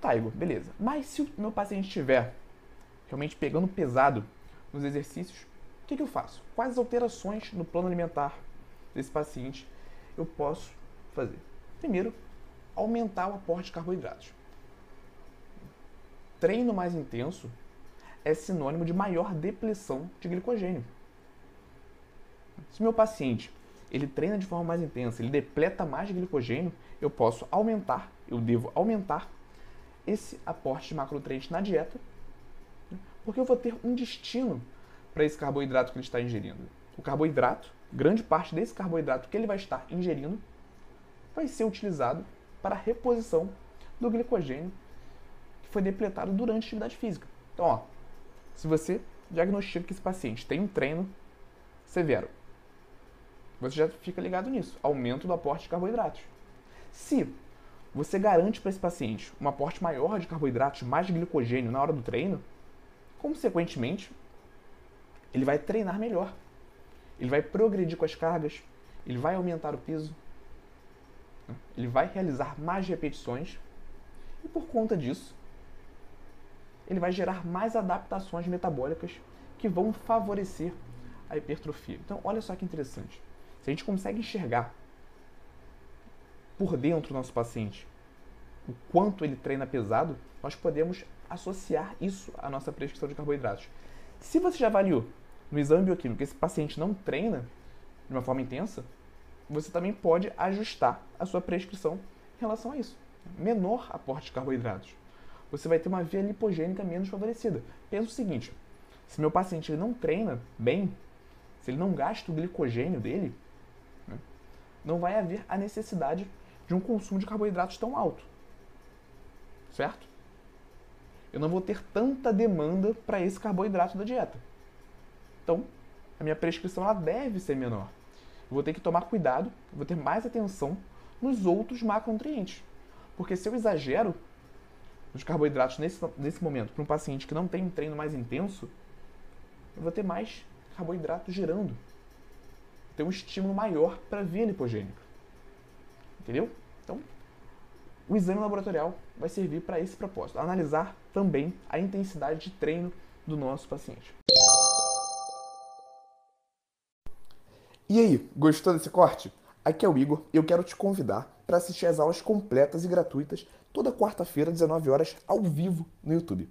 Tá, Igor, beleza. Mas se o meu paciente estiver realmente pegando pesado nos exercícios, o que, que eu faço? Quais alterações no plano alimentar desse paciente eu posso fazer? Primeiro, aumentar o aporte de carboidratos. Treino mais intenso é sinônimo de maior depleção de glicogênio. Se meu paciente ele treina de forma mais intensa, ele depleta mais de glicogênio, eu posso aumentar, eu devo aumentar esse aporte de macronutrientes na dieta, né? porque eu vou ter um destino para esse carboidrato que ele está ingerindo. O carboidrato, grande parte desse carboidrato que ele vai estar ingerindo, vai ser utilizado para a reposição do glicogênio que foi depletado durante a atividade física. Então, ó, se você diagnostica que esse paciente tem um treino severo, você já fica ligado nisso, aumento do aporte de carboidratos. Se você garante para esse paciente um aporte maior de carboidratos, mais de glicogênio na hora do treino, consequentemente, ele vai treinar melhor. Ele vai progredir com as cargas, ele vai aumentar o peso, ele vai realizar mais repetições e por conta disso, ele vai gerar mais adaptações metabólicas que vão favorecer a hipertrofia. Então, olha só que interessante. Se a gente consegue enxergar por dentro do nosso paciente o quanto ele treina pesado, nós podemos associar isso à nossa prescrição de carboidratos. Se você já avaliou no exame bioquímico que esse paciente não treina de uma forma intensa, você também pode ajustar a sua prescrição em relação a isso. Menor aporte de carboidratos. Você vai ter uma via lipogênica menos favorecida. Pensa o seguinte: se meu paciente não treina bem, se ele não gasta o glicogênio dele, não vai haver a necessidade de um consumo de carboidratos tão alto. Certo? Eu não vou ter tanta demanda para esse carboidrato da dieta. Então, a minha prescrição ela deve ser menor. Eu vou ter que tomar cuidado, vou ter mais atenção nos outros macronutrientes. Porque se eu exagero nos carboidratos nesse, nesse momento para um paciente que não tem um treino mais intenso, eu vou ter mais carboidrato gerando. Ter um estímulo maior para a via lipogênica. Entendeu? Então, o exame laboratorial vai servir para esse propósito, analisar também a intensidade de treino do nosso paciente. E aí, gostou desse corte? Aqui é o Igor e eu quero te convidar para assistir às aulas completas e gratuitas toda quarta-feira, 19 horas, ao vivo no YouTube.